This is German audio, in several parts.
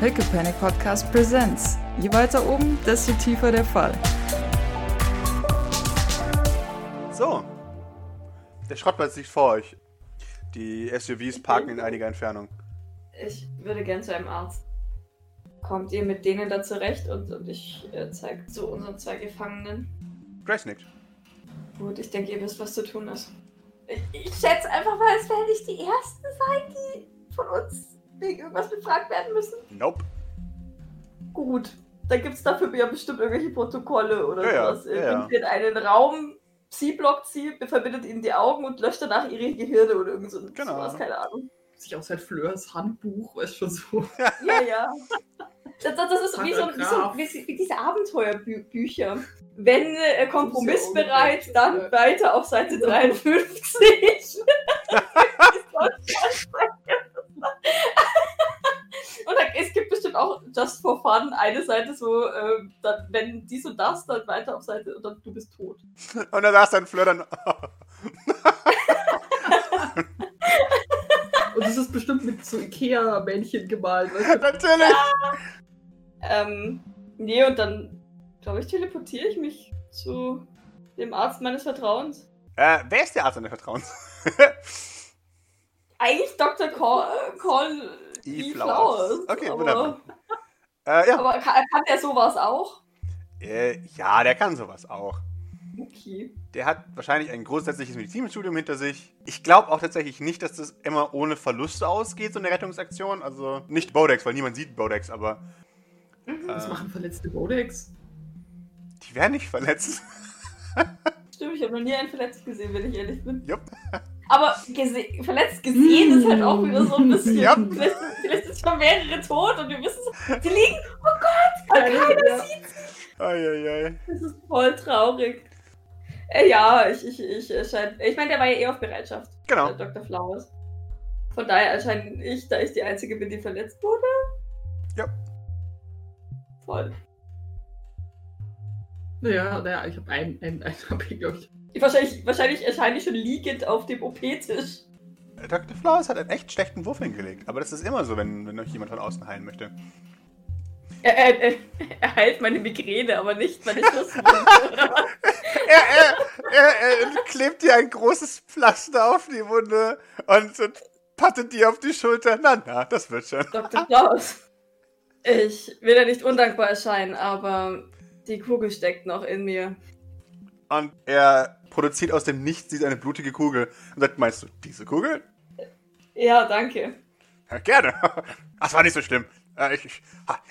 Pickle Panic Podcast Presents. Je weiter oben, desto tiefer der Fall. So. Der Schrottplatz liegt vor euch. Die SUVs parken in einiger Entfernung. Ich würde gern zu einem Arzt. Kommt ihr mit denen da zurecht? Und, und ich äh, zeige zu unseren zwei Gefangenen. Grace nickt. Gut, ich denke, ihr wisst, was zu tun ist. Ich, ich schätze einfach mal, es werden nicht die Ersten sein, die von uns wegen irgendwas befragt werden müssen. Nope. Gut, dann gibt es dafür ja bestimmt irgendwelche Protokolle oder Ja, sowas. ja, Ihr ja. bringt sie in einen Raum, blockt sie, verbindet ihnen die Augen und löscht danach ihre Gehirne oder irgend so Genau. sowas, keine Ahnung. sich aus halt Fleurs Handbuch, ist schon so. Ja, ja. Das, das, das ist wie, so, wie, so, wie, wie diese Abenteuerbücher. Wenn äh, kompromissbereit, Ja. dann weiter auf Seite 53. Und dann, es gibt bestimmt auch Just for Fun eine Seite so, äh, dann, wenn dies und das, dann weiter auf Seite und dann du bist tot. Und da saß dann Fleur dann. Und es ist bestimmt mit so Ikea-Männchen gemalt. Weißt du? Natürlich! Ähm, nee, und dann, glaube ich, teleportiere ich mich zu dem Arzt meines Vertrauens. Äh, wer ist der Arzt deines Vertrauens? Eigentlich Dr. Call, Call E. E. Okay, aber, wunderbar. Äh, ja. Aber kann, kann der sowas auch? Äh, ja, der kann sowas auch. Okay. Der hat wahrscheinlich ein grundsätzliches Medizinstudium hinter sich. Ich glaube auch tatsächlich nicht, dass das immer ohne Verluste ausgeht, so eine Rettungsaktion. Also nicht Bodex, weil niemand sieht Bodex, aber Was äh, machen verletzte Bodex? die werden nicht verletzt. Stimmt, ich habe noch nie einen verletzt gesehen, wenn ich ehrlich bin. Jupp. Aber gese verletzt gesehen ist halt auch wieder so ein bisschen. Ja. Vielleicht, vielleicht sind schon mehrere tot und wir wissen so, die liegen. Oh Gott! Und Ja, keiner ja. sieht Eieiei. Das ist voll traurig. Äh, ja, ich, ich, ich erscheine. Ich meine, der war ja eh auf Bereitschaft. Genau. Dr. Flowers. Von daher erscheine ich, da ich die Einzige bin, die verletzt wurde. Ja. Voll. Naja, naja, ich habe einen, einen, einen hab ich, glaube ich. Ich, wahrscheinlich, wahrscheinlich erscheine ich schon liegend auf dem OP-Tisch. Äh, Dr. Flowers hat einen echt schlechten Wurf hingelegt. Aber das ist immer so, wenn, wenn euch jemand von außen heilen möchte. Er, er, er, er heilt meine Migräne, aber nicht meine Schlusswunde. Er, er, er, er klebt dir ein großes Pflaster auf die Wunde und, und pattet dir auf die Schulter. Na, na, das wird schon. Dr. Klaus. Ich will ja nicht undankbar erscheinen, aber die Kugel steckt noch in mir. Und er produziert aus dem Nichts diese eine blutige Kugel und sagt, meinst du diese Kugel? Ja, danke. Ja, gerne. Das war nicht so schlimm. Ich, ich,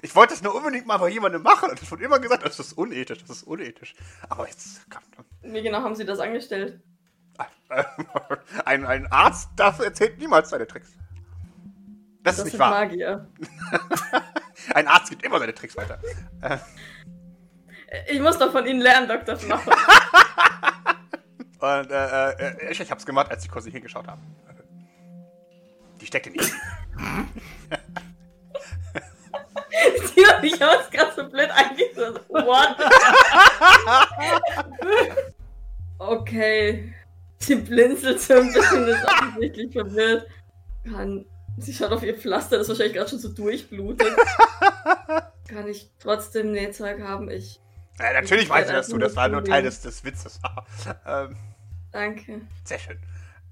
ich wollte das nur unbedingt mal bei jemandem machen und es wurde immer gesagt, das ist unethisch, das ist unethisch. Aber jetzt, komm. Wie genau haben Sie das angestellt? Ein, ein Arzt darf erzählt niemals seine Tricks. Das, ist Das nicht sind wahr. Magier. Ein Arzt gibt immer seine Tricks weiter. Ich muss doch von Ihnen lernen, Dr. Flauer. Und äh, äh, ich, ich hab's gemacht, als die kurz nicht hingeschaut haben. Die steckte nicht. Die und ich haben uns gerade so blöd eingesetzt. What? okay. Sie blinzelt so ein bisschen, ist offensichtlich verwirrt. Kann. Sie schaut auf ihr Pflaster, das wahrscheinlich gerade schon so durchblutet. Kann ich trotzdem Nähzeug haben? Ich. Äh, natürlich Ich weiß ich das du, das war nur Teil des, des Witzes. ähm, Danke. sehr schön.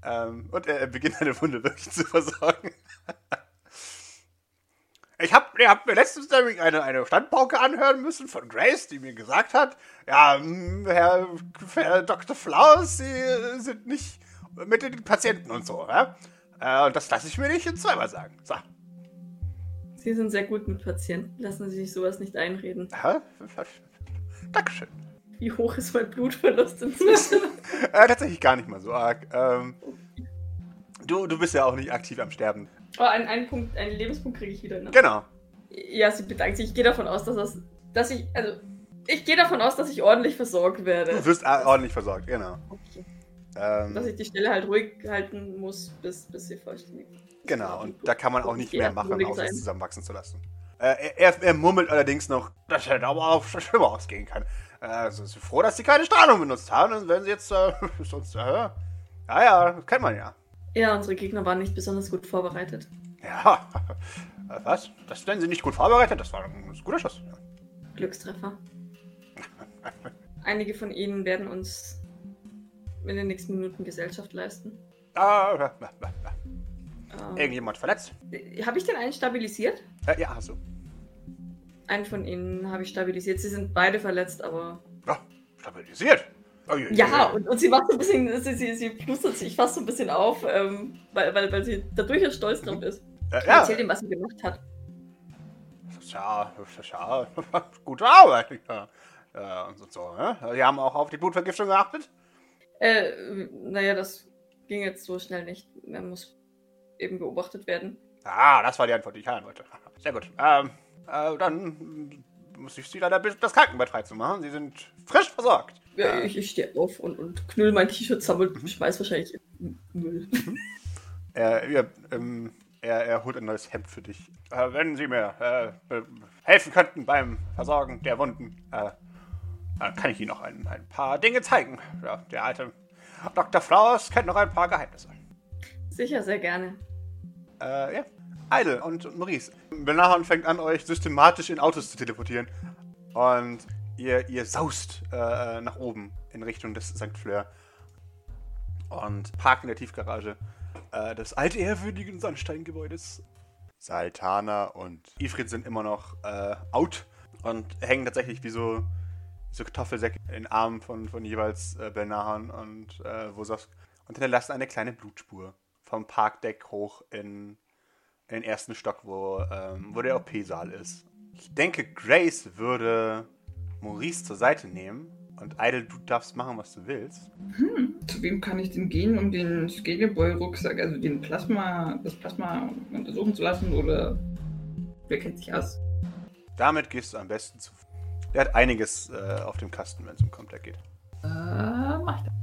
Ähm, und er, er beginnt eine Wunde wirklich zu versorgen. Ich hab, ihr habt mir letztens nämlich eine, eine Standpauke anhören müssen von Grace, die mir gesagt hat, ja, hm, Herr, Herr Dr. Flaus, Sie sind nicht mit den Patienten und so, ja? Äh, und das lasse ich mir nicht zweimal sagen. So. Sie sind sehr gut mit Patienten. Lassen Sie sich sowas nicht einreden. Ja, Dankeschön. Wie hoch ist mein Blutverlust inzwischen? Äh, tatsächlich gar nicht mal so arg. Ähm, du, du bist ja auch nicht aktiv am Sterben. oh, einen, einen Punkt, einen Lebenspunkt kriege ich wieder, ne? Genau. Ja, sie bedankt sich. Ich gehe davon aus, dass das. Dass ich. Also. Ich gehe davon aus, dass ich ordentlich versorgt werde. Du wirst ordentlich versorgt, genau. Okay. Ähm, Dass ich die Stelle halt ruhig halten muss, bis, bis sie vollständig. genau, und da kann man auch nicht mehr machen, außer es zusammenwachsen zu lassen. Äh, er, er, murmelt allerdings noch, dass er da aber auch schlimmer ausgehen kann. Äh, also ist froh, dass sie keine Strahlung benutzt haben, dann werden sie jetzt äh, sonst, äh, ja, ja, kennt man ja. Ja, unsere Gegner waren nicht besonders gut vorbereitet. Ja, äh, was? Das nennen Sie nicht gut vorbereitet? Das war ein guter Schuss. Glückstreffer. Einige von ihnen werden uns in den nächsten Minuten Gesellschaft leisten. Ah. Ähm, Irgendjemand verletzt? habe ich den einen stabilisiert? Äh, ja, hast du. Einen von ihnen habe ich stabilisiert. Sie sind beide verletzt, aber. Ja, stabilisiert. Oh, je, je, Ja, je. und, und sie macht so ein bisschen, sie, sie, sie plustert sich fast so ein bisschen auf, ähm, weil, weil, weil sie da durchaus stolz drauf ist. Ja. ja, Erzählt ihm, was sie gemacht hat. Tja, tja, gute Arbeit. Ja, ja, und so, ne? Sie haben auch auf die Blutvergiftung geachtet? Äh, naja, das ging jetzt so schnell nicht. Er muss eben beobachtet werden. Ah, das war die Antwort, die ich hören wollte. Sehr gut. Ähm, äh, dann muss ich Sie leider bitten, das Krankenbett freizumachen. Sie sind frisch versorgt. Ja, ich, ich stehe auf und, und knüll mein T-Shirt zusammen und schmeiß wahrscheinlich in Müll. Er, er, ähm, er, er holt ein neues Hemd für dich. Äh, wenn Sie mir äh, helfen könnten beim Versorgen der Wunden, äh, dann kann ich Ihnen noch ein, ein paar Dinge zeigen. Ja, der alte Dr. Flowers kennt noch ein paar Geheimnisse. Sicher, sehr gerne. Äh, ja. Idle und Maurice. Benahan fängt an, euch systematisch in Autos zu teleportieren. Und ihr, ihr saust äh, nach oben in Richtung des St. Fleur. Und parkt in der Tiefgarage äh, des altehrwürdigen Sandsteingebäudes. Saltana und Ifrit sind immer noch äh, out und hängen tatsächlich wie so, so Kartoffelsäcke in Armen von, von jeweils äh, Belnahan und äh, Wosowsk und hinterlassen eine kleine Blutspur vom Parkdeck hoch in den ersten Stock, wo, ähm, wo der OP-Saal ist. Ich denke, Grace würde Maurice zur Seite nehmen und Idle, du darfst machen, was du willst. Zu wem kann ich denn gehen, um den Skeleboy-Rucksack, also den Plasma, das Plasma untersuchen zu lassen? Oder wer kennt sich aus? Damit gehst du am besten zu. Der hat einiges äh, auf dem Kasten, wenn es um Comtech geht. Äh, mach ich das.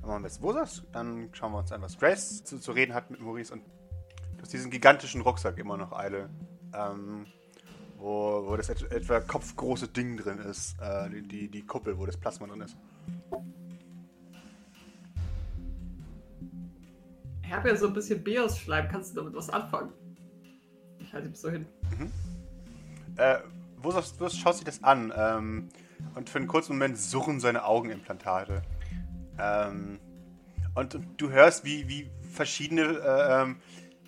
Dann machen wir jetzt Wosas. Dann schauen wir uns an, was Grace zu, zu reden hat mit Maurice. Und du hast diesen gigantischen Rucksack immer noch, Eile. Ähm, wo, wo das et etwa kopfgroße Ding drin ist. Äh, die, die, die Kuppel, wo das Plasma drin ist. Ich habe ja so ein bisschen Beos-Schleim. Kannst du damit was anfangen? Ich halte bis so hin. Äh, Wosas Wurst schaut sich das an. Ähm, und für einen kurzen Moment surren seine Augenimplantate. Ähm, und, und du hörst, wie, wie verschiedene, äh, ähm,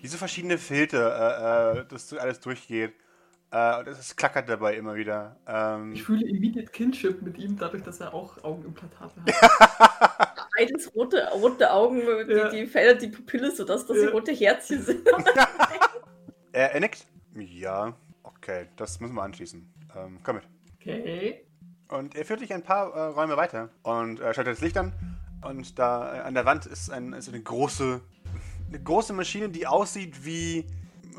wie so verschiedene Filter, äh, äh, das so alles durchgeht. Äh, und es klackert dabei immer wieder. Ähm, Ich fühle immediate Kinship mit ihm, dadurch, dass er auch Augenimplantate hat. Beides rote, rote Augen, die, Ja. die verändert die Pupille, sodass dass sie Ja. rote Herzchen sind. er, er nickt. Ja, okay, das müssen wir anschließen. Ähm, komm mit. Okay. Und er führt dich ein paar äh, Räume weiter und äh, schaltet das Licht an. Und da äh, an der Wand ist, ein, ist eine große, eine große Maschine, die aussieht wie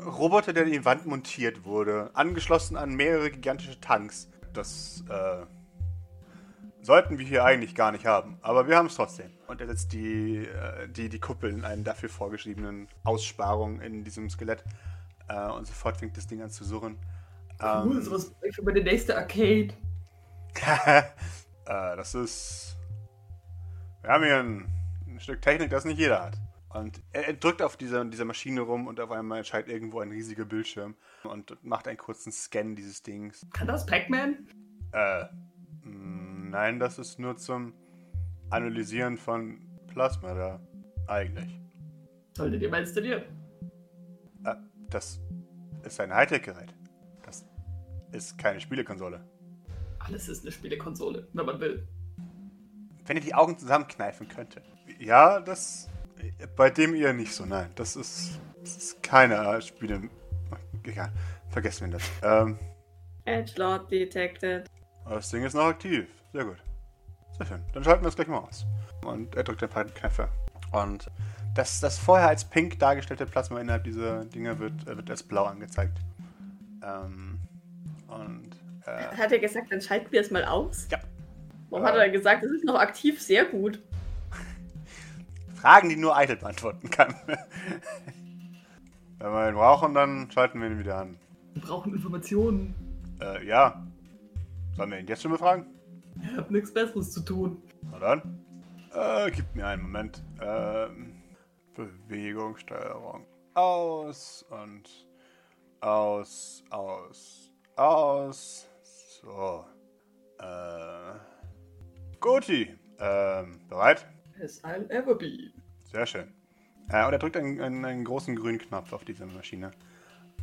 Roboter, der in die Wand montiert wurde, angeschlossen an mehrere gigantische Tanks. Das äh, sollten wir hier eigentlich gar nicht haben, aber wir haben es trotzdem. Und er setzt die, äh, die, die Kuppel in einen dafür vorgeschriebenen Aussparung in diesem Skelett. Äh, und sofort fängt das Ding an zu surren. Cool, Ähm, sowas für meine nächste Arcade. äh, das ist. Wir haben hier ein, ein Stück Technik, das nicht jeder hat. Und er, drückt auf dieser, dieser Maschine rum und auf einmal erscheint irgendwo ein riesiger Bildschirm und macht einen kurzen Scan dieses Dings. Kann das Pac-Man? Äh, nein, das ist nur zum Analysieren von Plasma da. Eigentlich. Solltet ihr mal installieren. Äh, das ist ein Hightech-Gerät. Das ist keine Spielekonsole. Alles ist eine Spielekonsole, wenn man will. Wenn ihr die Augen zusammenkneifen könntet. Ja, das. Bei dem eher nicht so, nein. Das ist. Das ist keine Spiele. Egal. Vergessen wir das. Ähm, Edgelord detected. aber das Ding ist noch aktiv. Sehr gut. Sehr schön. Dann schalten wir es gleich mal aus. Und er drückt ein paar Knöpfe. Und das, das vorher als pink dargestellte Plasma innerhalb dieser Dinge wird, äh, wird als blau angezeigt. Ähm, und. Äh, Hat er gesagt, dann schalten wir es mal aus? ja. Warum hat er gesagt, es ist noch aktiv? Sehr gut. Fragen, die nur Eitel beantworten kann. Wenn wir ihn brauchen, dann schalten wir ihn wieder an. Wir brauchen Informationen. Äh, ja. Sollen wir ihn jetzt schon befragen? Ich hab nichts Besseres zu tun. Na dann. Äh, gib mir einen Moment. Ähm, Bewegung, Steuerung. Aus und Aus, aus, aus. So. Äh. Guti. Ähm, bereit? As I'll ever be. Sehr schön. Äh, und er drückt einen, einen, einen großen grünen Knopf auf diese Maschine.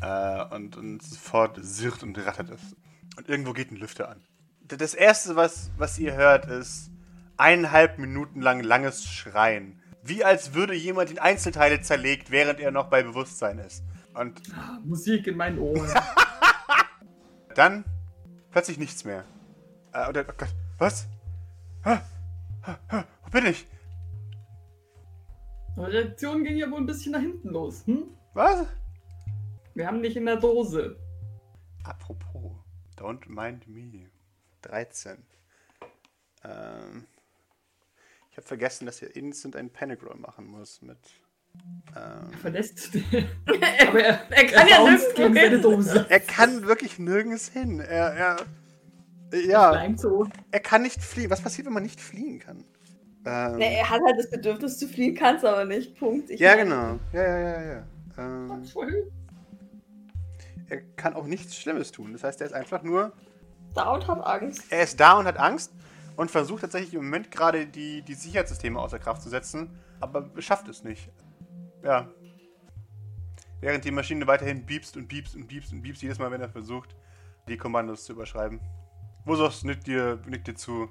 Äh, und, und sofort sirrt und rattert es. Und irgendwo geht ein Lüfter an. Das erste, was, was ihr hört, ist eineinhalb Minuten lang langes Schreien. Wie als würde jemand in Einzelteile zerlegt, während er noch bei Bewusstsein ist. Und Ah, Musik in meinen Ohren. dann plötzlich nichts mehr. Äh, und er, oh Gott, was? Hä? Hä? Hä? Wo bin ich? Eure Reaktion ging ja wohl ein bisschen nach hinten los, hm? Was? Wir haben dich in der Dose. Apropos, don't mind me. 13. Ähm, ich habe vergessen, dass ihr instant einen Panic Roll machen muss mit. Ähm, Er verlässt Aber er, Er kann ja bounced nirgendwo gegen seine hin. Dose. er kann wirklich nirgends hin. Er, er, ja, Bleibt so. er kann nicht fliehen. Was passiert, wenn man nicht fliehen kann? Ähm, Nee, er hat halt das Bedürfnis zu fliehen, kann es aber nicht. Punkt. Ich ja, meine, genau. Ja, ja, ja, ja. Ähm, er kann auch nichts Schlimmes tun. Das heißt, er ist einfach nur Da und hat Angst. er ist da und hat Angst und versucht tatsächlich im Moment gerade die, die Sicherheitssysteme außer Kraft zu setzen, aber schafft es nicht. Ja. Während die Maschine weiterhin piepst und piepst und piepst und piepst, jedes Mal, wenn er versucht, die Kommandos zu überschreiben. Wosos nickt dir, nickt dir zu,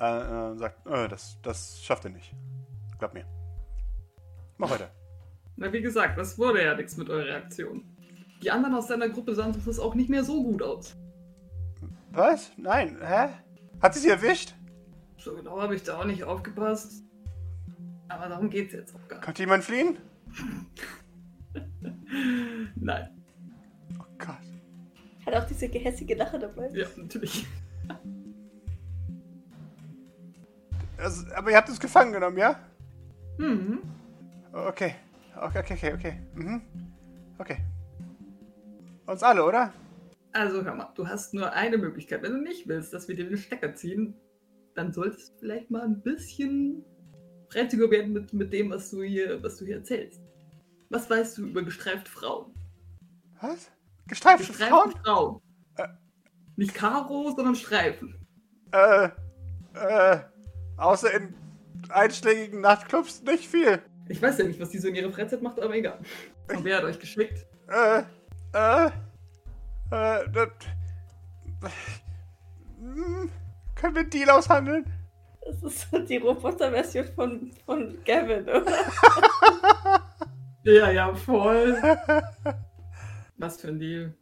äh, äh, sagt, äh, das, das schafft er nicht. Glaub mir. Mach weiter. Na, wie gesagt, das wurde ja nichts mit eurer Reaktion. Die anderen aus deiner Gruppe sahen das auch nicht mehr so gut aus. Was? Nein, hä? Hat sie sie erwischt? So genau habe ich da auch nicht aufgepasst. Aber darum geht's jetzt auch gar nicht. Konnte jemand fliehen? Nein. Oh Gott. Hat auch diese gehässige Lache dabei. Ja, natürlich. Also, aber ihr habt es gefangen genommen, ja? Mhm. Okay. Okay, okay, okay, okay. Mhm. Okay. Uns alle, oder? Also hör mal, du hast nur eine Möglichkeit. Wenn du nicht willst, dass wir dir den Stecker ziehen, dann solltest du vielleicht mal ein bisschen freundlicher werden mit, mit dem, was du hier, was du hier erzählst. Was weißt du über gestreifte Frauen? Was? Gestreifte Frauen? Frauen. Äh. Nicht Karo, sondern Streifen. Äh, äh, außer in einschlägigen Nachtclubs nicht viel. Ich weiß ja nicht, was die so in ihrer Freizeit macht, aber egal. Und wer hat euch geschickt? Äh, äh, äh, das, Hm, können wir einen Deal aushandeln? Das ist die Roboterversion von, von Gavin, oder? Ja, ja, voll. Was für ein Deal.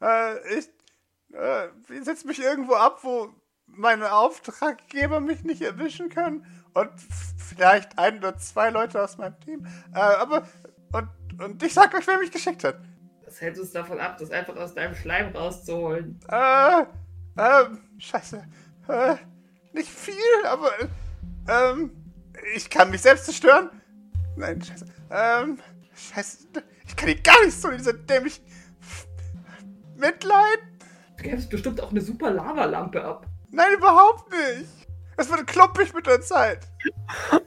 Äh, ich, äh, ich setz mich irgendwo ab, wo meine Auftraggeber mich nicht erwischen können und vielleicht ein oder zwei Leute aus meinem Team. Äh, aber, und, und ich sag euch, wer mich geschickt hat. Das hält uns davon ab, das einfach aus deinem Schleim rauszuholen. Äh, ähm, scheiße. Äh, nicht viel, aber, ähm, ich kann mich selbst zerstören. Nein, scheiße. Ähm, scheiße. Ich kann hier gar nichts tun, dieser dämlich Mitleid. Du gäbst bestimmt auch eine super Lavalampe ab. Nein, überhaupt nicht. Es wird klumpig mit der Zeit.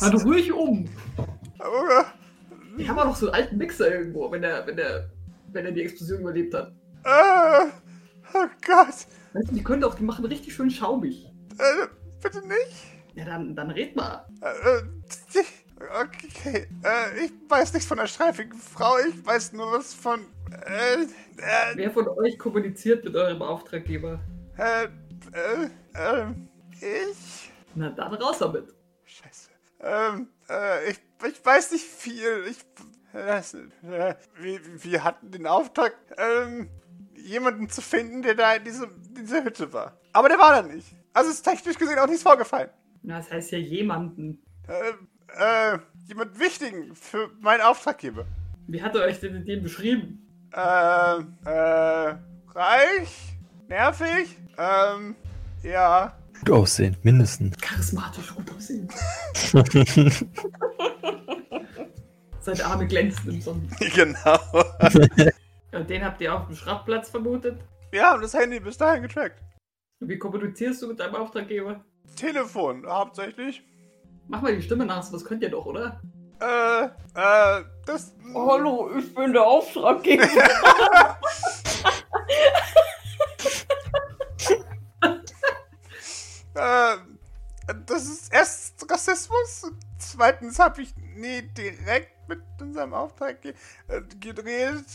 Warte ruhig um. Aber, Ich habe auch noch so einen alten Mixer irgendwo, wenn der, wenn der, wenn er die Explosion überlebt hat. äh, oh Gott. Weißt du, die können doch, die machen richtig schön schaumig. Äh, bitte nicht. Ja, dann, dann red mal. Äh, äh, okay, äh, ich weiß nichts von der streifigen Frau, ich weiß nur was von, äh, äh, Wer von euch kommuniziert mit eurem Auftraggeber? äh, äh, äh, ich? Na, dann raus damit. Scheiße. Ähm, äh, ich, ich weiß nicht viel. Ich, äh, wir, wir hatten den Auftrag, ähm, jemanden zu finden, der da in diese, dieser Hütte war. Aber der war da nicht. Also ist technisch gesehen auch nichts vorgefallen. Na, das heißt ja jemanden. Äh, äh, jemand Wichtigen für meinen Auftraggeber. Wie hat er euch denn in dem beschrieben? Äh, äh, reich, nervig, ähm, ja. Gut aussehen, mindestens. Charismatisch gut aussehen. Seine Arme glänzen im Sonnenlicht. Genau. Und den habt ihr auf dem Schrottplatz vermutet? Ja, und das Handy bis dahin getrackt. Und wie kommunizierst du mit deinem Auftraggeber? Telefon, hauptsächlich. Mach mal die Stimme nach, das könnt ihr doch, oder? Äh, der Auftraggeber. Äh, das ist erst Rassismus zweitens habe ich nie direkt mit unserem Auftraggeber äh, geredet.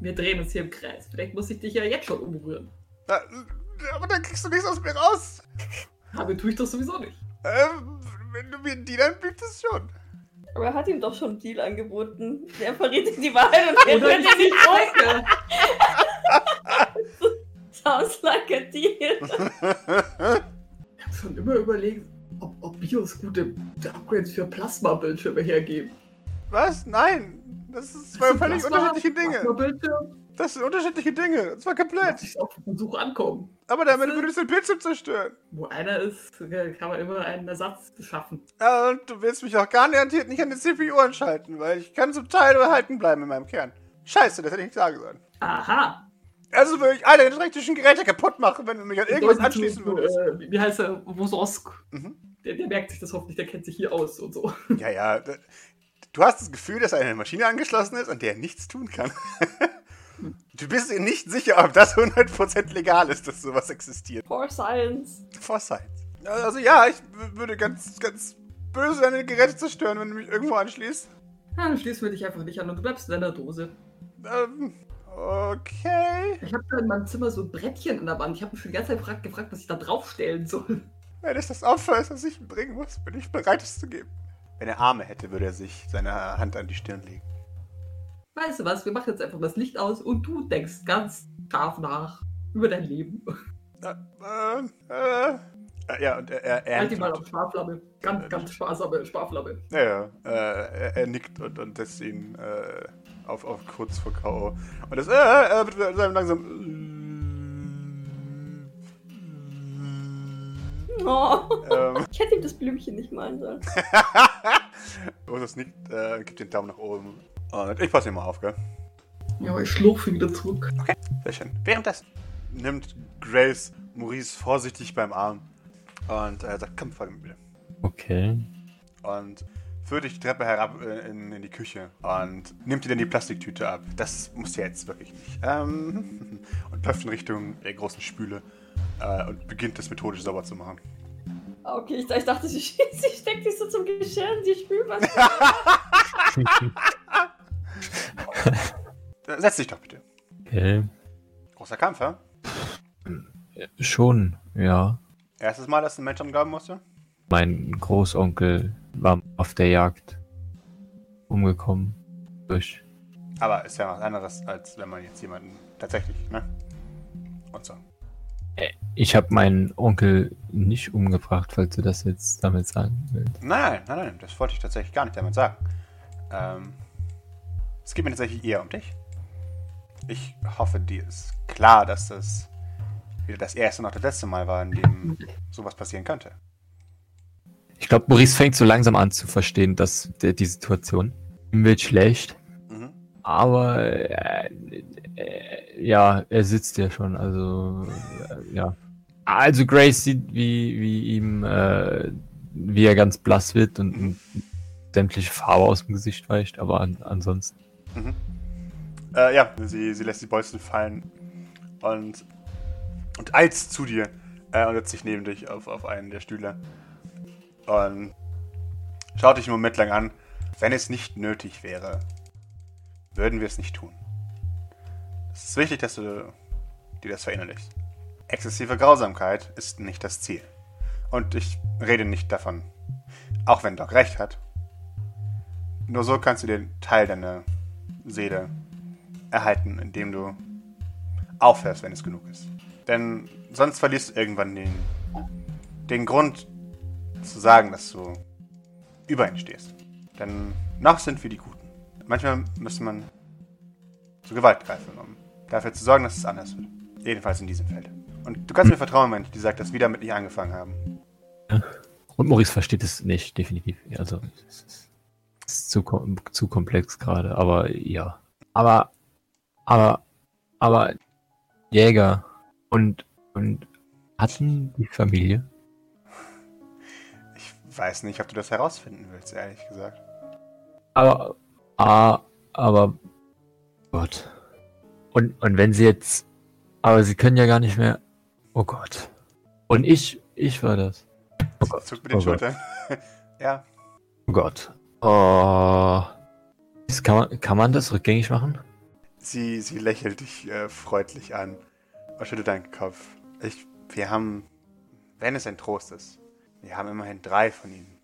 Wir drehen uns hier im Kreis. Vielleicht muss ich dich ja jetzt schon umrühren. Na, aber dann kriegst du nichts aus mir raus. Aber tue ich das sowieso nicht. Äh, wenn du mir einen Deal anbietest, schon. Aber er hat ihm doch schon einen Deal angeboten. Der verrät ihm die Wahrheit und er wird ihn nicht denke. Sounds like a deal. Ich habe schon immer überlegt, ob, ob Bios gute, Upgrades für Plasma-Bildschirme hergeben. Was? Nein. Das ist zwei völlig Plasma- unterschiedliche Dinge. Plasma-Bildschirm? Das sind unterschiedliche Dinge. Das war komplett. ich auf den Versuch ankommen. Aber damit würdest du den Bildschirm zerstören. Wo einer ist, äh, kann man immer einen Ersatz schaffen. Ja, und du willst mich auch garantiert nicht an die CPU anschalten, weil ich kann zum Teil erhalten bleiben in meinem Kern. Scheiße, das hätte ich nicht sagen sollen. Aha! Also würde ich alle elektrischen Geräte kaputt machen, wenn du mich an irgendwas anschließen würdest. Äh, wie- heißt er? Wososk. Mhm. Der, der merkt sich das hoffentlich, der kennt sich hier aus und so. Ja, ja. Du hast das Gefühl, dass eine Maschine angeschlossen ist, an der er nichts tun kann. Du bist dir nicht sicher, ob das 100% legal ist, dass sowas existiert. For science. For science. Also ja, ich würde ganz, ganz böse deine Geräte zerstören, wenn du mich irgendwo anschließt. Ja, dann schließen wir dich einfach nicht an und du bleibst in deiner Dose. Ähm, okay. Ich habe da in meinem Zimmer so ein Brettchen an der Wand. Ich habe mich schon die ganze Zeit gefragt, gefragt, was ich da draufstellen soll. Wenn es das Opfer ist, das ich bringen muss, bin ich bereit, es zu geben. Wenn er Arme hätte, würde er sich seine Hand an die Stirn legen. Weißt du was, wir machen jetzt einfach das Licht aus und du denkst ganz scharf nach über dein Leben. Äh, äh, äh, äh, ja, und er, er, er Halt die mal auf Sparflamme. Ganz, ganz sparsame Sparflamme. Ja, ja. Äh, er, er nickt und, und setzt ihn äh, auf, auf kurz vor K.O. Und das äh, äh, wird langsam. Oh. ähm, Ich hätte ihm das Blümchen nicht malen sollen. Ursus nickt, äh, gibt den Daumen nach oben. Und ich passe ihn mal auf, gell? Ja, aber ich schlurfe wieder zurück. Sehr schön. Währenddessen nimmt Grace Maurice vorsichtig beim Arm und äh, sagt, komm, folge mir bitte. Okay. Und führt dich die Treppe herab äh, in, in die Küche und nimmt dir dann die Plastiktüte ab. Das muss ja jetzt wirklich nicht. Ähm, und läuft in Richtung der großen Spüle äh, und beginnt das methodisch sauber zu machen. Okay, ich, ich dachte, sie, sie steckt sich so zum Geschirr in die Spülmaschine. Äh, setz dich doch bitte. Okay. Großer Kampf, ja? Schon, ja. Erstes Mal, dass ein Mensch umgraben musste? Mein Großonkel war auf der Jagd umgekommen. Durch. Aber ist ja was anderes, als wenn man jetzt jemanden tatsächlich, ne? Und so. Ich habe meinen Onkel nicht umgebracht, falls du das jetzt damit sagen willst. Nein, nein, nein, das wollte ich tatsächlich gar nicht damit sagen. Ähm, es geht mir tatsächlich eher um dich. Ich hoffe, dir ist klar, dass das weder das erste noch das letzte Mal war, in dem sowas passieren könnte. Ich glaube, Maurice fängt so langsam an zu verstehen, dass der, die Situation ihm wird schlecht. Mhm. Aber äh, äh, ja, er sitzt ja schon, also äh, ja. Also Grace sieht, wie, wie ihm, äh, wie er ganz blass wird und, und sämtliche Farbe aus dem Gesicht weicht, aber an, ansonsten. Mhm. Äh, ja, sie, sie lässt die Bolzen fallen und, und eilt zu dir äh, und setzt sich neben dich auf, auf einen der Stühle und schaut dich einen Moment lang an. Wenn es nicht nötig wäre, würden wir es nicht tun. Es ist wichtig, dass du dir das verinnerlichst. Exzessive Grausamkeit ist nicht das Ziel. Und ich rede nicht davon, auch wenn Doc recht hat. Nur so kannst du den Teil deiner Seele erhalten, indem du aufhörst, wenn es genug ist. Denn sonst verlierst du irgendwann den, den Grund zu sagen, dass du über ihn stehst. Denn noch sind wir die Guten. Manchmal müsste man zur Gewalt greifen, um dafür zu sorgen, dass es anders wird. Jedenfalls in diesem Feld. Und du kannst mir vertrauen, wenn ich dir sage, dass wir damit nicht angefangen haben. Und Maurice versteht es nicht, definitiv. Also, es ist, ist zu, kom zu komplex gerade, aber ja. Aber, aber, aber Jäger und, und hatten die Familie? Ich weiß nicht, ob du das herausfinden willst, ehrlich gesagt. Aber, ah, aber Gott. Und, und wenn sie jetzt. Aber sie können ja gar nicht mehr. Oh Gott. Und ich, ich war das. Oh Gott. Zuckt mit den oh Gott. Schultern. ja. Oh Gott. Oh. Das Kann man, kann man das rückgängig machen? Sie, sie lächelt dich äh, freundlich an und schüttelt deinen Kopf. Ich, wir haben, wenn es ein Trost ist, wir haben immerhin drei von ihnen.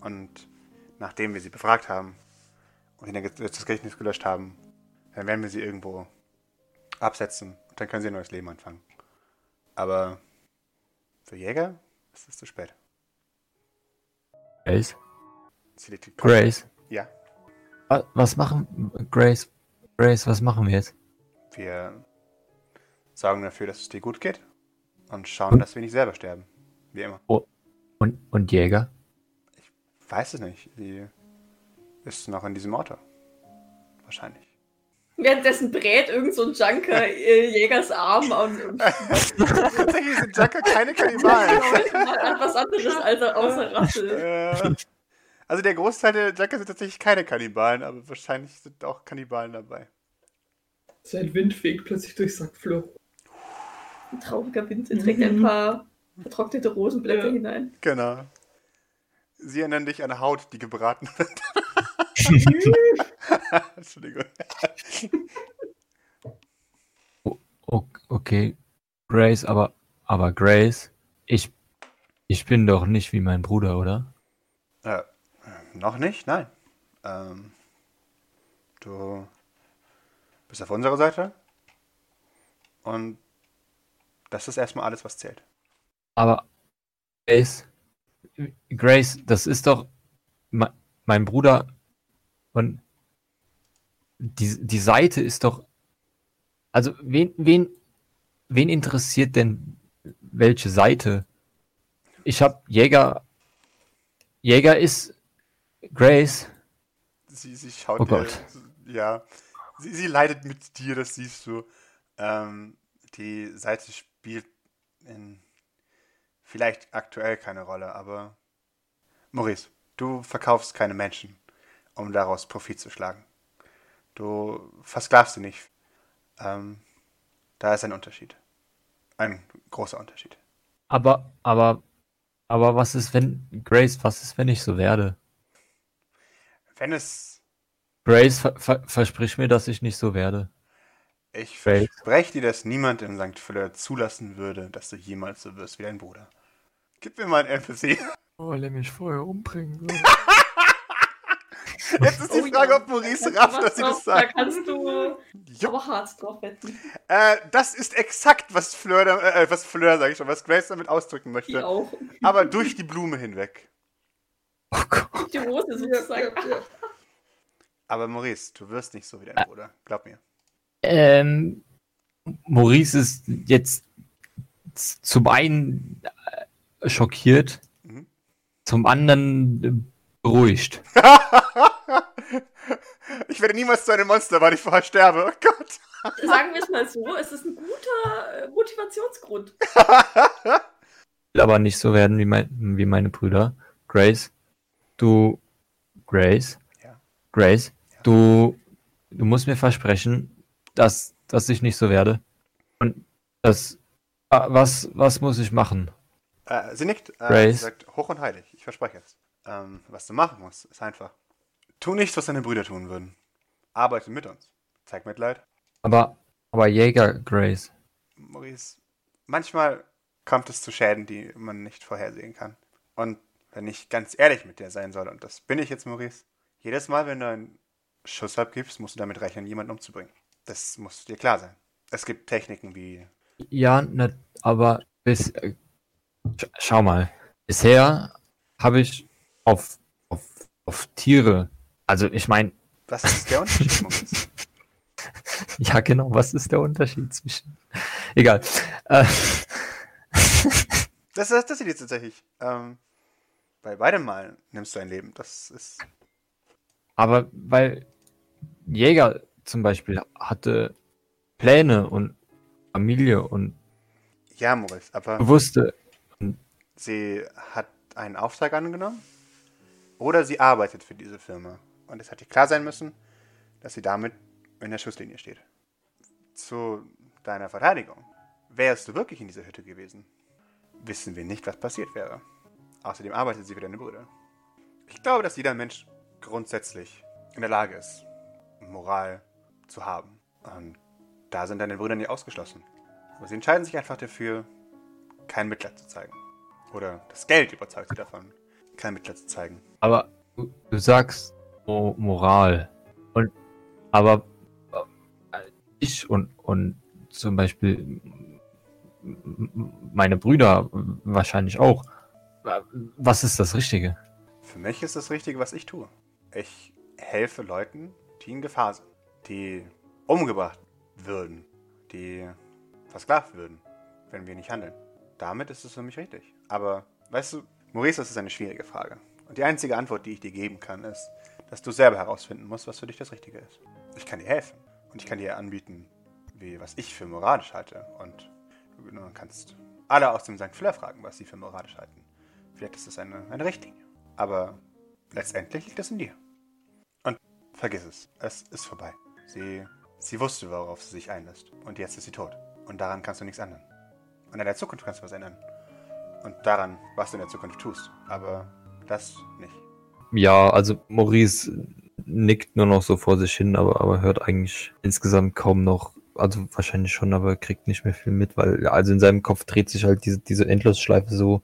Und nachdem wir sie befragt haben und ihnen das Gedächtnis gelöscht haben, dann werden wir sie irgendwo absetzen und dann können sie ein neues Leben anfangen. Aber für Jäger ist es zu spät. Grace? Grace? Ja, Wa- Was machen. Grace? Grace, was machen wir jetzt? wir sorgen dafür, dass es dir gut geht und schauen, dass wir nicht selber sterben. Wie immer. Und, und Jäger? Weiß es nicht. Sie ist noch in diesem Auto. Wahrscheinlich. Währenddessen brät irgend so ein Junker äh, Jägers Arm und, und Tatsächlich sind Junker keine Kannibalen. macht was anderes als außer Rasse. Also der Großteil der Junker sind tatsächlich keine Kannibalen, aber wahrscheinlich sind auch Kannibalen dabei. Sein Wind fegt plötzlich durch Sackflur. Ein trauriger Wind er trägt ein paar vertrocknete Rosenblätter Ja. hinein. Genau. Sie erinnern dich an Haut, die gebraten wird. Entschuldigung. Okay, Grace, aber, aber Grace, ich, ich bin doch nicht wie mein Bruder, oder? Noch nicht? Nein. Ähm, du bist auf unserer Seite. Und das ist erstmal alles, was zählt. Aber Grace, Grace, das ist doch me- mein Bruder und die, die Seite ist doch, also wen, wen, wen interessiert denn welche Seite? Ich hab Jäger, Jäger ist Grace. Sie, sie schaut Oh dir, Gott. ja, sie, sie leidet mit dir, das siehst du. Ähm, die Seite spielt in vielleicht aktuell keine Rolle, aber Maurice, du verkaufst keine Menschen, um daraus Profit zu schlagen. Du versklavst sie nicht. Ähm, da ist ein Unterschied. Ein großer Unterschied. Aber, aber, aber was ist, wenn, Grace, was ist, wenn ich so werde? Wenn es Grace, ver, ver, versprich mir, dass ich nicht so werde. Ich verspreche dir, dass niemand in St. Fleur zulassen würde, dass du jemals so wirst wie dein Bruder. Gib mir mal ein NPC. Weil er mich vorher umbringen würde. Jetzt ist die Oh Frage, ja. ob Maurice Da rafft, dass sie das drauf- Da sagt. kannst du Jupp. aber hart drauf wetten. Äh, das ist exakt, was Fleur, da- äh, was Fleur, sag ich schon, was Grace damit ausdrücken Die möchte. auch. Aber durch die Blume hinweg. Oh Gott. Die Rose sozusagen. Aber Maurice, du wirst nicht so wie dein Bruder. Glaub mir. Ähm, Maurice ist jetzt zum einen äh, schockiert, Mhm. zum anderen äh, beruhigt. ich werde niemals zu einem Monster, weil ich vorher sterbe. Oh Gott. Sagen wir es mal so, es ist ein guter äh, Motivationsgrund. will aber nicht so werden wie, mein, wie meine Brüder. Grace, du, Grace, Ja. Grace, du, du musst mir versprechen, dass, dass ich nicht so werde. Und das, was, was muss ich machen? Äh, sie nickt. Äh, Grace. sie sagt, hoch und heilig. Ich verspreche es. Ähm, was du machen musst, ist einfach. Tu nicht, was deine Brüder tun würden. Arbeite mit uns. Zeig Mitleid. Aber, aber Jäger, Grace. Maurice, manchmal kommt es zu Schäden, die man nicht vorhersehen kann. Und wenn ich ganz ehrlich mit dir sein soll, und das bin ich jetzt, Maurice, jedes Mal, wenn du einen Schuss abgibst, musst du damit rechnen, jemanden umzubringen. Das muss dir klar sein. Es gibt Techniken wie. Ja, ne, aber bis, äh, sch schau mal. Bisher habe ich auf, auf, auf Tiere, also ich meine, Was ist der Unterschied, Maurice? Ja, genau. Was ist der Unterschied zwischen. Egal. Äh, Das, das, das ist jetzt tatsächlich. Ähm, bei beidem Mal nimmst du ein Leben. Das ist. aber weil Jäger zum Beispiel hatte Pläne und Familie und Ja, Maurice, aber wusste. sie hat einen Auftrag angenommen oder sie arbeitet für diese Firma. Und es hätte klar sein müssen, dass sie damit in der Schusslinie steht. Zu deiner Verteidigung. Wärst du wirklich in dieser Hütte gewesen, wissen wir nicht, was passiert wäre. Außerdem arbeitet sie für deine Brüder. Ich glaube, dass jeder Mensch grundsätzlich in der Lage ist, Moral zu haben. Und da sind deine Brüder nicht ausgeschlossen. Aber sie entscheiden sich einfach dafür, kein Mitleid zu zeigen. Oder das Geld überzeugt sie davon, kein Mitleid zu zeigen. Aber du, sagst Mo Moral. Und aber äh, ich und, und zum Beispiel meine Brüder wahrscheinlich auch. Was ist das Richtige? Für mich ist das Richtige, was ich tue. Ich helfe Leuten, die in Gefahr sind, die umgebracht würden, die versklavt würden, wenn wir nicht handeln. Damit ist es für mich richtig. Aber, weißt du, Maurice, das ist eine schwierige Frage. Und die einzige Antwort, die ich dir geben kann, ist, dass du selber herausfinden musst, was für dich das Richtige ist. Ich kann dir helfen. Und ich kann dir anbieten, wie, was ich für moralisch halte. Und du kannst alle aus dem St. Fleur fragen, was sie für moralisch halten. Vielleicht ist es eine, eine Richtlinie. Aber letztendlich liegt es in dir. Und vergiss es. Es ist vorbei. Sie, sie wusste, worauf sie sich einlässt. Und jetzt ist sie tot. Und daran kannst du nichts ändern. Und in der Zukunft kannst du was ändern. Und daran, was du in der Zukunft tust. Aber das nicht. Ja, also Maurice nickt nur noch so vor sich hin, aber, aber hört eigentlich insgesamt kaum noch, also wahrscheinlich schon, aber kriegt nicht mehr viel mit, weil also in seinem Kopf dreht sich halt diese, diese Endlosschleife so,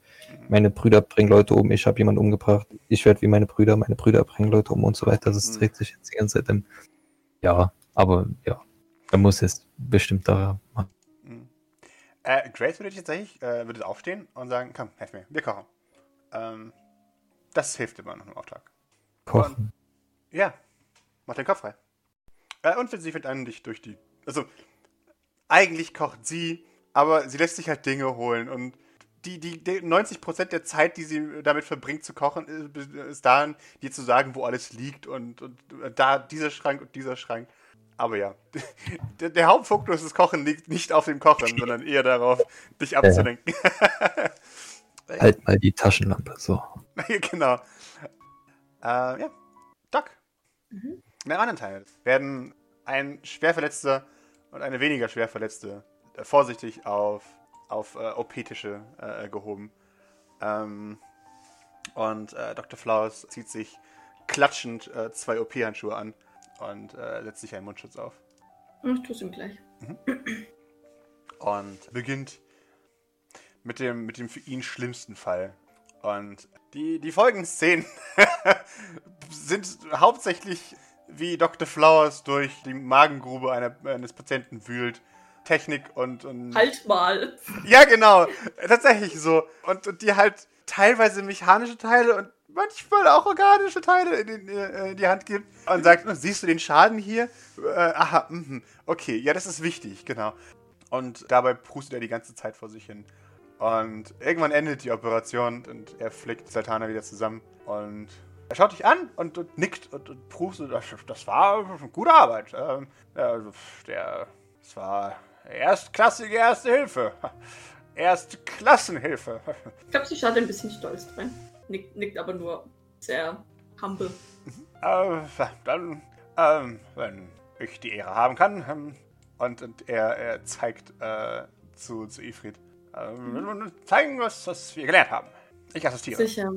meine Brüder bringen Leute um, ich habe jemanden umgebracht, ich werde wie meine Brüder, meine Brüder bringen Leute um und so weiter. Das Mhm. dreht sich jetzt die ganze Zeit im, ja, aber ja, er muss jetzt bestimmt da machen. Mhm. Äh, Grace würde tatsächlich äh, würde aufstehen und sagen, komm, helf mir, wir kochen. Ähm, das hilft immer noch im Auftrag. kochen. Ja, mach den Kopf frei. Äh, und sie fängt an, dich durch die. Also, eigentlich kocht sie, aber sie lässt sich halt Dinge holen und die, die, die 90% der Zeit, die sie damit verbringt zu kochen, ist, ist darin, dir zu sagen, wo alles liegt und, und da dieser Schrank und dieser Schrank. Aber ja, der, der Hauptfokus des Kochen liegt nicht auf dem Kochen, sondern eher darauf, dich abzulenken. Halt mal die Taschenlampe, so. genau. Äh, ja, Doc. Mhm. In einem anderen Teil werden ein Schwerverletzter und eine weniger Schwerverletzte äh, vorsichtig auf, auf äh, OP-Tische äh, gehoben. Ähm, und äh, Dr. Flaus zieht sich klatschend äh, zwei OP-Handschuhe an und äh, setzt sich einen Mundschutz auf. Ich tu's ihm gleich. und beginnt mit dem, mit dem für ihn schlimmsten Fall. Und die, die folgenden Szenen sind hauptsächlich wie Dr. Flowers durch die Magengrube einer, eines Patienten wühlt. Technik und, und Halt mal. ja, genau. Tatsächlich so. Und, und die halt teilweise mechanische Teile und manchmal auch organische Teile in, den, äh, in die Hand gibt und sagt, "Oh, siehst du den Schaden hier? Äh, aha, mhm. okay, ja, das ist wichtig, genau. Und dabei prustet er die ganze Zeit vor sich hin. Und irgendwann endet die Operation und er flickt Satana wieder zusammen und er schaut dich an und, und nickt und, und prustet. Das, das war gute Arbeit. Ähm, also, der, das war erstklassige Erste Hilfe. Erstklassenhilfe. Ich glaube, sie schaut ein bisschen stolz rein. Nickt, nickt aber nur sehr humble. Äh, dann, ähm, wenn ich die Ehre haben kann. Ähm, und, und er, er zeigt äh, zu, zu Ifrit. Ähm, zeigen, was, was wir gelernt haben. Ich assistiere. Sicher.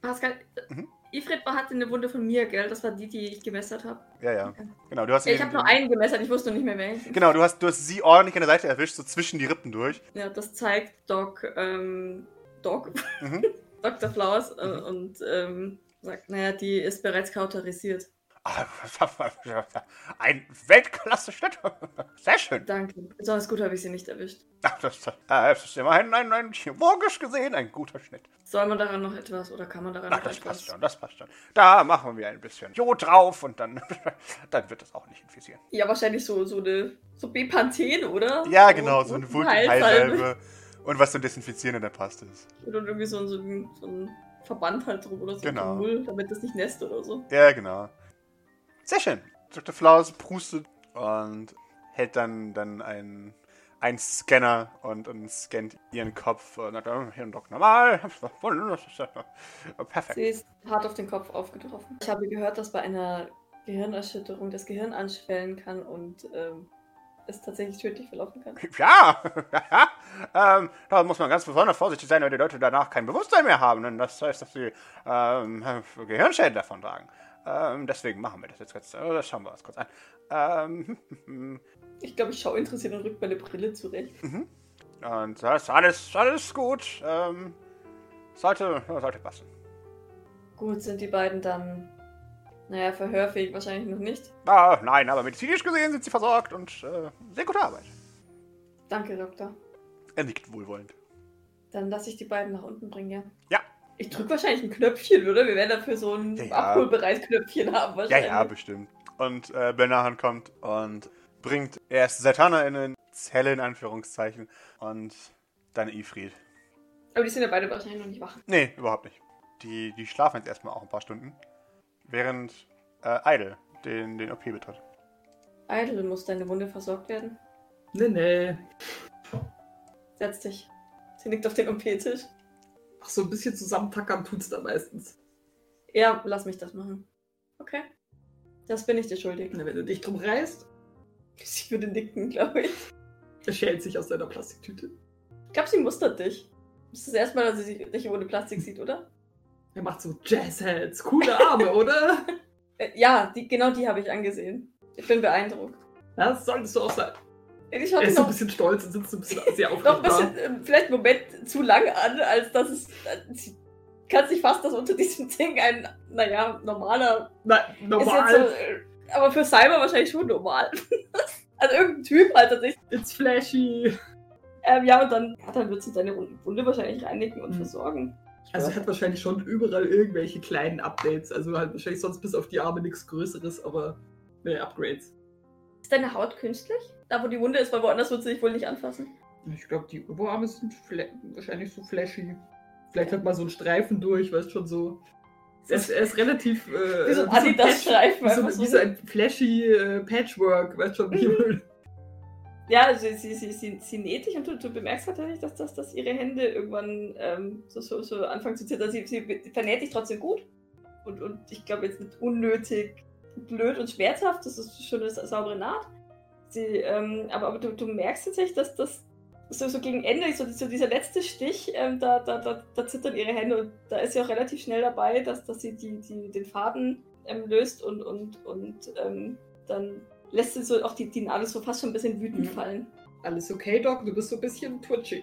Pascal, Mhm. Ifrit hatte eine Wunde von mir, gell? Das war die, die ich gemessert habe. Ja, ja. Genau, du hast Ja, ich habe nur einen gemessert, ich wusste nicht mehr welchen. Genau, du hast, du hast sie ordentlich an der Seite erwischt, so zwischen die Rippen durch. Ja, das zeigt Doc, ähm, Doc, Mhm. Dr. Flowers äh, Mhm. und ähm, sagt, naja, die ist bereits kauterisiert. Ein Weltklasse-Schnitt. Sehr schön. Danke. Besonders gut habe ich sie nicht erwischt. Ach, Das, das ist immerhin ein, ein chirurgisch gesehen ein guter Schnitt. Soll man daran noch etwas oder kann man daran Ach, noch das etwas? passt schon, das passt schon. Da machen wir ein bisschen Jod drauf und dann, dann wird das auch nicht infizieren. Ja, wahrscheinlich so, so eine so Bepanthen, oder? Ja, genau, so eine Heilsalbe. Wundheilsalbe. Und was zum Desinfizieren in der Paste ist. Und irgendwie so, ein- so, ein- so ein Verband halt drum oder so Genau. Mull, damit das nicht nässt oder so. Ja, genau. Sehr schön. Dr. Flaus prustet und hält dann, dann einen, einen Scanner und, und scannt ihren Kopf. Und sagt, oh, Hirndruck normal. Perfekt. Sie ist hart auf den Kopf aufgetroffen. Ich habe gehört, dass bei einer Gehirnerschütterung das Gehirn anschwellen kann und ähm, es tatsächlich tödlich verlaufen kann. Ja, ähm, da muss man ganz besonders vorsichtig sein, weil die Leute danach kein Bewusstsein mehr haben. Denn das heißt, dass sie ähm, Gehirnschäden davon tragen. Ähm, deswegen machen wir das jetzt. Oh, das schauen wir uns kurz an. Ähm, Ich glaube, ich schaue interessiert und rück meine Brille zurecht. und das ist alles, alles gut. Ähm, sollte, sollte passen. Gut, sind die beiden dann, naja, verhörfähig wahrscheinlich noch nicht. Ah, nein, aber medizinisch gesehen sind sie versorgt und äh, sehr gute Arbeit. Danke, Doktor. Er nickt wohlwollend. Dann lasse ich die beiden nach unten bringen, ja? Ja. Ich drücke wahrscheinlich ein Knöpfchen, oder? Wir werden dafür so ein Ja, ja. Abholbereitknöpfchen haben Ja, wahrscheinlich. ja, bestimmt. Und äh, Benahan kommt und bringt erst Satana in eine Zelle, in Anführungszeichen, und dann Ifrit. Aber die sind ja beide wahrscheinlich noch nicht wach. Nee, überhaupt nicht. Die, die schlafen jetzt erstmal auch ein paar Stunden. Während äh, Idle den, den OP betritt. Idle, muss deine Wunde versorgt werden? Nee, nee. Setz dich. Sie liegt auf dem OP-Tisch. Ach, so ein bisschen zusammentackern tut's da meistens. Ja, lass mich das machen. Okay. Das bin ich dir schuldig. Na, wenn du dich drum reißt, Sie würde nicken, glaube ich. er schält sich aus seiner Plastiktüte. Ich glaube, sie mustert dich. Das ist das erste Mal, dass sie dich ohne Plastik sieht, oder? Er macht so Jazzheads, coole Arme, oder? Äh, ja, die, genau die habe ich angesehen. Ich bin beeindruckt. Das solltest du auch sein. Ich Er ist so ein bisschen stolz und sitzt so ein bisschen sehr noch ein aufgeregt bisschen, da. äh, vielleicht einen Moment zu lang an, als dass es. Äh, sie kann sich fast, dass unter diesem Ding ein, naja, normaler. Na, jetzt normal. so, äh, aber für Cyber wahrscheinlich schon normal. also irgendein Typ halt tatsächlich. It's flashy. Ähm, ja, und dann, ja, dann wird sie deine Wunde wahrscheinlich reinigen und Mhm. versorgen. Also er hat wahrscheinlich schon überall irgendwelche kleinen Updates. Also halt wahrscheinlich sonst bis auf die Arme nichts Größeres, aber ne, Upgrades. Ist deine Haut künstlich? Da, wo die Wunde ist, weil woanders wird sie dich wohl nicht anfassen. Ich glaube, die Oberarme sind wahrscheinlich so flashy. Vielleicht hat mal so ein Streifen durch, weißt schon so. Er ist, ist relativ. Äh, Wie so ein Adidas-Streifen. So, wie so ein flashy äh, Patchwork, weißt schon, wie Ja, also sie, sie, sie, sie näht dich und du, du bemerkst tatsächlich, dass, dass, dass ihre Hände irgendwann ähm, so, so, so anfangen zu zittern. Sie, sie vernäht dich trotzdem gut. Und, und ich glaube jetzt nicht unnötig blöd und schmerzhaft. Das ist schon eine sa- saubere Naht. Sie, ähm, aber aber du, du merkst tatsächlich, dass das so, so gegen Ende, so, so dieser letzte Stich, ähm, da, da, da, da zittern ihre Hände und da ist sie auch relativ schnell dabei, dass, dass sie die, die, den Faden ähm, löst und, und, und ähm, dann lässt sie so auch die, die Nadel so fast schon ein bisschen wütend Mhm. fallen. Alles okay, Doc? Du bist so ein bisschen twitchy.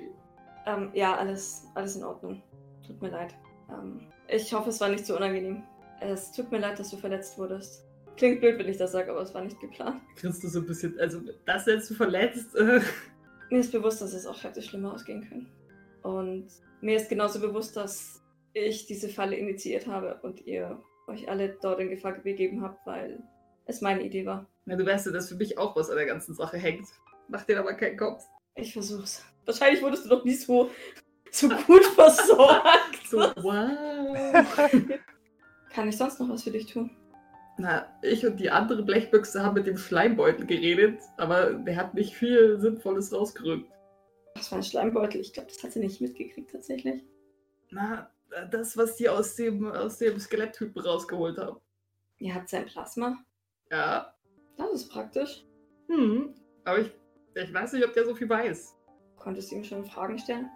Ähm, ja, alles, alles in Ordnung. Tut mir leid. Ähm, ich hoffe, es war nicht so unangenehm. Es tut mir leid, dass du verletzt wurdest. Klingt blöd, wenn ich das sage, aber es war nicht geplant. Kriegst du so ein bisschen, also das jetzt du verletzt. Äh, Mir ist bewusst, dass es auch hätte schlimmer ausgehen können. Und mir ist genauso bewusst, dass ich diese Falle initiiert habe und ihr euch alle dort in Gefahr begeben habt, weil es meine Idee war. na, du weißt ja, dass für mich auch was an der ganzen Sache hängt. Mach dir aber keinen Kopf. Ich versuch's. Wahrscheinlich wurdest du noch nie so, so gut versorgt. So, wow. Kann ich sonst noch was für dich tun? Na, ich und die andere Blechbüchse haben mit dem Schleimbeutel geredet, aber der hat nicht viel Sinnvolles rausgerückt. Das war ein Schleimbeutel. Ich glaube, das hat sie nicht mitgekriegt tatsächlich. Na, das, was die aus dem, aus dem Skeletttypen rausgeholt haben. Ihr habt sein Plasma. Ja. Das ist praktisch. Hm. Aber ich, ich weiß nicht, ob der so viel weiß. Konntest du ihm schon Fragen stellen?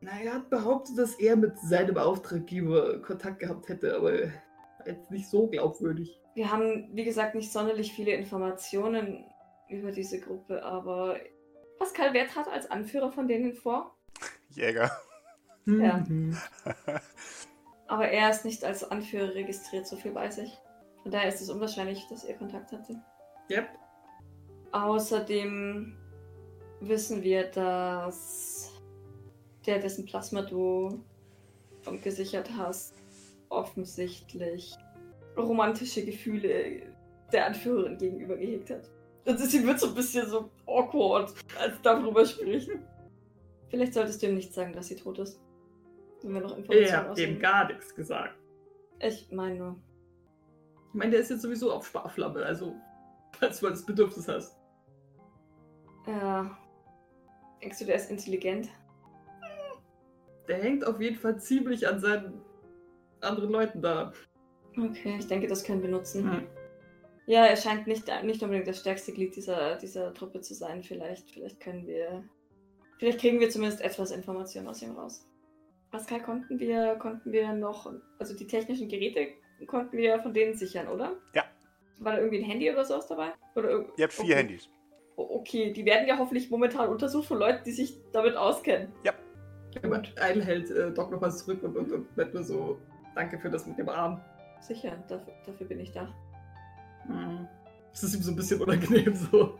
Na, er hat behauptet, dass er mit seinem Auftraggeber Kontakt gehabt hätte, aber jetzt nicht so glaubwürdig. Wir haben, wie gesagt, nicht sonderlich viele Informationen über diese Gruppe, aber Pascal, wer trat als Anführer von denen vor? Jäger. Ja. Mhm. Aber er ist nicht als Anführer registriert, so viel weiß ich. Von daher ist es unwahrscheinlich, dass er Kontakt hatte. Yep. Außerdem wissen wir, dass der, dessen Plasma du gesichert hast, offensichtlich romantische Gefühle der Anführerin gegenüber gehegt hat. Also sie wird so ein bisschen so awkward, als darüber spricht. Vielleicht solltest du ihm nicht sagen, dass sie tot ist. Wenn wir noch Informationen habt dem aussehen. gar nichts gesagt. Ich meine nur. Ich meine, der ist jetzt sowieso auf Sparflamme, also falls du das Bedürfnis hast. Ja. Denkst du, der ist intelligent? Der hängt auf jeden Fall ziemlich an seinen anderen Leuten da. Okay, ich denke, das können wir nutzen. Hm. Ja, er scheint nicht, nicht unbedingt das stärkste Glied dieser, dieser Truppe zu sein. Vielleicht, vielleicht können wir. Vielleicht kriegen wir zumindest etwas Informationen aus ihm raus. Pascal, konnten wir, konnten wir noch, also die technischen Geräte konnten wir von denen sichern, oder? Ja. War da irgendwie ein Handy oder sowas dabei? Oder Ihr habt vier okay. Handys. Okay, die werden ja hoffentlich momentan untersucht von Leuten, die sich damit auskennen. Aber Idle hält äh, Doc nochmal zurück und, und, und wird nur so, danke für das mit dem Arm. Sicher, dafür, dafür bin ich da. Hm. Das ist ihm so ein bisschen unangenehm so.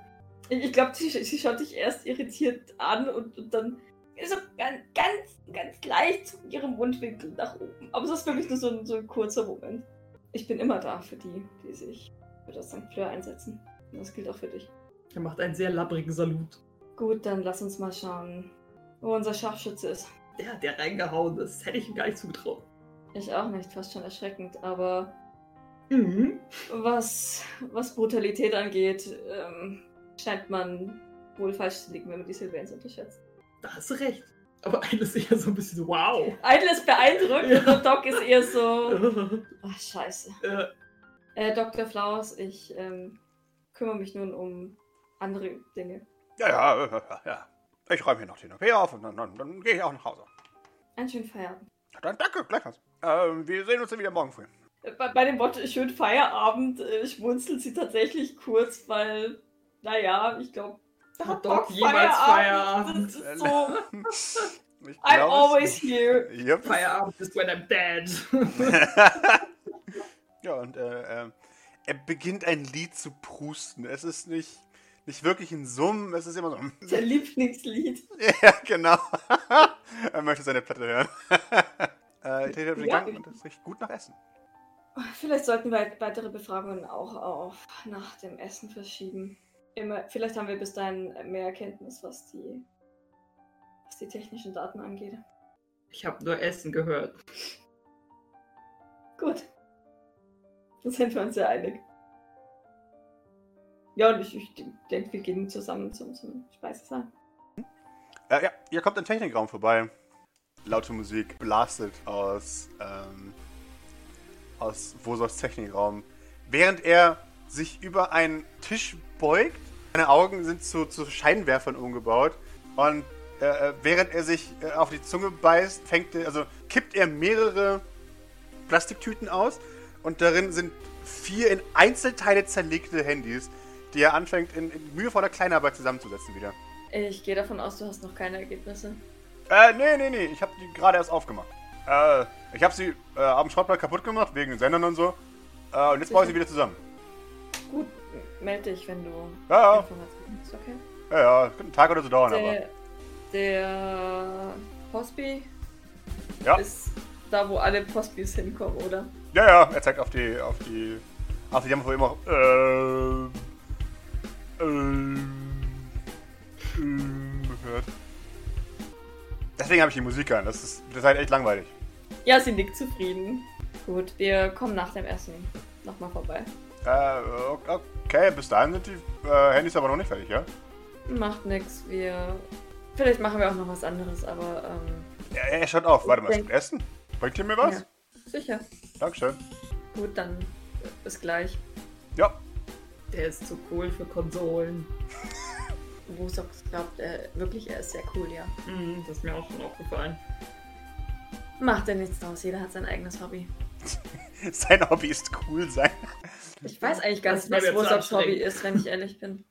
Ich, glaube, sie, sie schaut dich erst irritiert an und, und dann so ganz, ganz, ganz leicht zu ihrem Mundwinkel nach oben. Aber das ist wirklich nur so ein, so ein kurzer Moment. Ich bin immer da für die, die sich für das St. Fleur einsetzen. Und das gilt auch für dich. Er macht einen sehr labbrigen Salut. Gut, dann lass uns mal schauen, wo unser Scharfschütze ist. Der hat der reingehauen, das hätte ich ihm gar nicht zugetraut. Ich auch nicht, fast schon erschreckend, aber Mhm. was, was Brutalität angeht, ähm, scheint man wohl falsch zu liegen, wenn man die Sylvains unterschätzt. Da hast du recht. Aber Idle ist eher so ein bisschen so, wow. Idle ist beeindruckt Ja. und Doc ist eher so. Ach, scheiße. äh, Äh, Dr. Flowers, ich ähm, kümmere mich nun um andere Dinge. Ja, ja, ja, ja, ja. Ich räume hier noch den OP auf und dann, dann, dann gehe ich auch nach Hause. Einen schönen Feierabend. Dann danke, gleichfalls. Ähm, wir sehen uns dann wieder morgen früh. Bei, bei dem Wort schönen Feierabend äh, schmunzelt sie tatsächlich kurz, weil, naja, ich glaube, da Hat Doc jemals Feierabend? Das ist so, Ich I'm always here. Yep. Feierabend ist when I'm dead. ja, und äh, äh, er beginnt ein Lied zu prusten. Es ist nicht, nicht wirklich ein Summen, es ist immer so. Sein Lieblingslied. ja, genau. er möchte seine Platte hören. Äh, ich trete den Ja. Gang und es riecht gut nach Essen. Vielleicht sollten wir weitere Befragungen auch auf nach dem Essen verschieben. Immer, vielleicht haben wir bis dahin mehr Erkenntnis, was die, was die technischen Daten angeht. Ich habe nur Essen gehört. Gut. Da sind wir uns sehr einig. Ja, und ich, ich denke, wir gehen zusammen zum, zum Speisesaal. Äh, ja, ihr kommt im Technikraum vorbei. Laute Musik blastet aus, ähm, aus Wosos Technikraum. Während er sich über einen Tisch beugt, seine Augen sind zu, zu Scheinwerfern umgebaut. Und äh, äh, während er sich äh, auf die Zunge beißt, fängt er, also kippt er mehrere Plastiktüten aus. Und darin sind vier in Einzelteile zerlegte Handys, die er anfängt in, in mühevoller Kleinarbeit zusammenzusetzen wieder. Ich gehe davon aus, du hast noch keine Ergebnisse. Äh, nee, nee, nee, ich hab die gerade erst aufgemacht. Äh, ich hab sie äh, am Schrottplatz kaputt gemacht, wegen den Sendern und so. Äh, und jetzt baue ich sie wieder zusammen. Gut, melde dich, wenn du Ja, ja, Informationen hast, okay? ja, ja, könnte einen Tag oder so dauern, aber. Der, der Postby Ja, ist da, wo alle Postbys hinkommen, oder? ja, ja, er zeigt auf die, auf die, auf die Jammer, wo immer, äh, äh, Deswegen habe ich die Musik an, das ist, das ist halt echt langweilig. Ja, sie nickt zufrieden. Gut, wir kommen nach dem Essen nochmal vorbei. Äh, okay, bis dahin sind die äh, Handys aber noch nicht fertig, ja? Macht nix, wir. Vielleicht machen wir auch noch was anderes, aber ähm, Ja, er schaut auf, warte mal, es Denk- gibt Essen? Bringt ihr mir was? Ja. sicher. Dankeschön. Gut, dann bis gleich. Ja, Der ist zu cool für Konsolen. Wosox glaubt er wirklich, er ist sehr cool, ja. Mhm, das ist mir auch schon aufgefallen. Macht ja nichts draus, jeder hat sein eigenes Hobby. sein Hobby ist cool sein. Ich weiß eigentlich gar Das nicht, was Wosox Hobby ist, wenn ich ehrlich bin.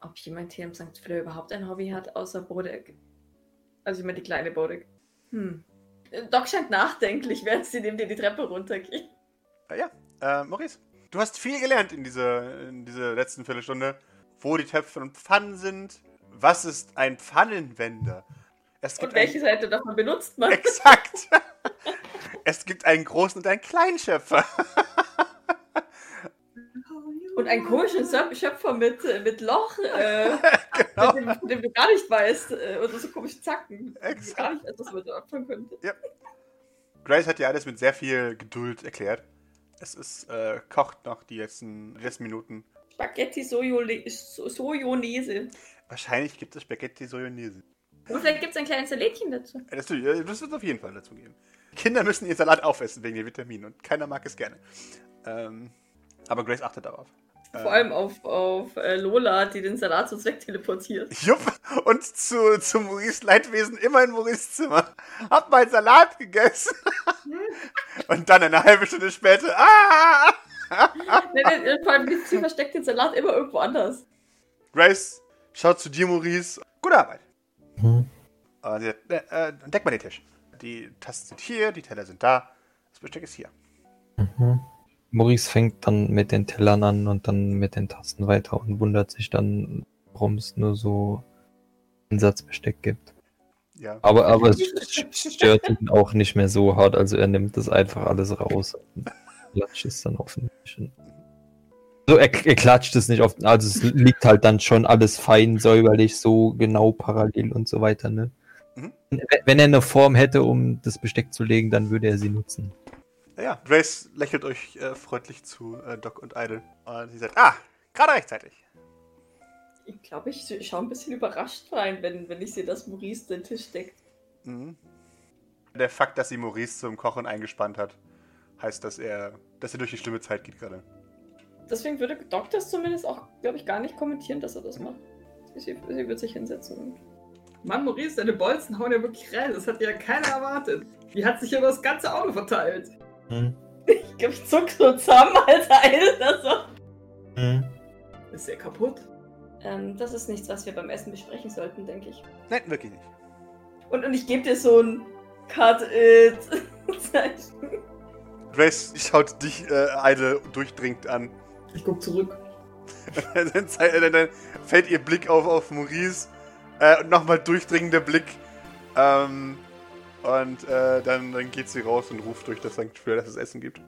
Ob jemand hier im St. Fleur überhaupt ein Hobby hat, außer Bodek. Also meine die kleine Bodek. Hm. Doc scheint nachdenklich, während sie neben dir die Treppe runtergeht. Äh, ja, äh, Maurice, du hast viel gelernt in dieser, in dieser letzten Viertelstunde. Wo die Töpfe und Pfannen sind. Was ist ein Pfannenwender? Es Und gibt welche ein, Seite davon benutzt man? Exakt! es gibt einen großen und einen kleinen Schöpfer. Und einen komischen Schöpfer mit, äh, mit Loch, äh, genau. mit dem, von dem du gar nicht weißt, äh, oder so komischen Zacken. Exakt. Gar nicht, etwas, was man öffnen könnte. Grace hat dir alles mit sehr viel Geduld erklärt. Es ist, äh, kocht noch die letzten, die letzten Minuten. Spaghetti Sojonese. Wahrscheinlich gibt es Spaghetti Sojonese. Und vielleicht gibt es ein kleines Salätchen dazu. Äh, Das, das wird es auf jeden Fall dazu geben. Kinder müssen ihren Salat aufessen wegen den Vitaminen und keiner mag es gerne. Ähm, Aber Grace achtet darauf. Vor allem auf, auf äh, Lola, die den Salat so wegteleportiert. Jupp, und zu, zu Maurice Leidwesen immer in Maurice Zimmer. Hab mal Salat gegessen. und dann eine halbe Stunde später, ah! nee, vor allem, sie versteckt den Salat immer irgendwo anders. Grace schaut zu dir, Maurice. Gute Arbeit. Mhm. Und sie sagt, äh, äh, deck mal den Tisch. Die Tasten sind hier, die Teller sind da. Das Besteck ist hier. Mhm. Maurice fängt dann mit den Tellern an und dann mit den Tasten weiter und wundert sich dann, warum es nur so einen Satz Besteck gibt. Ja. Aber, aber es stört ihn auch nicht mehr so hart, also er nimmt das einfach alles raus. Klatscht es dann auf den Tisch. So, er, er klatscht es nicht auf, also es liegt halt dann schon alles fein, säuberlich, so genau parallel und so weiter, ne? Mhm. Wenn- Wenn er eine Form hätte, um das Besteck zu legen, dann würde er sie nutzen. Ja, ja. Grace lächelt euch äh, freundlich zu, äh, Doc und Idle. Und sie sagt, ah, gerade rechtzeitig. Ich glaube, ich schaue ein bisschen überrascht rein, wenn, wenn ich sehe, dass Maurice den Tisch deckt. Mhm. Der Fakt, dass sie Maurice zum Kochen eingespannt hat, heißt, dass er, dass er durch die schlimme Zeit geht gerade. Deswegen würde Doc das zumindest auch, glaube ich, gar nicht kommentieren, dass er das macht. Sie, sie wird sich hinsetzen und. Mann, Maurice, deine Bolzen hauen ja wirklich rein. Das hat ja keiner erwartet. Die hat sich über das ganze Auto verteilt. Hm. Ich glaube, ich zuck so zusammen, als eine das so. Hm. Ist der kaputt? Ähm, das ist nichts, was wir beim Essen besprechen sollten, denke ich. Nein, wirklich nicht. Und, und ich gebe dir so ein Cut it Zeichen. Grace schaut dich, äh, Idle, durchdringend an. Ich guck zurück. dann, äh, dann fällt ihr Blick auf, auf Maurice. Äh, und nochmal durchdringender Blick. Ähm, und äh, dann, dann geht sie raus und ruft durch das Sanctuary, dass es Essen gibt.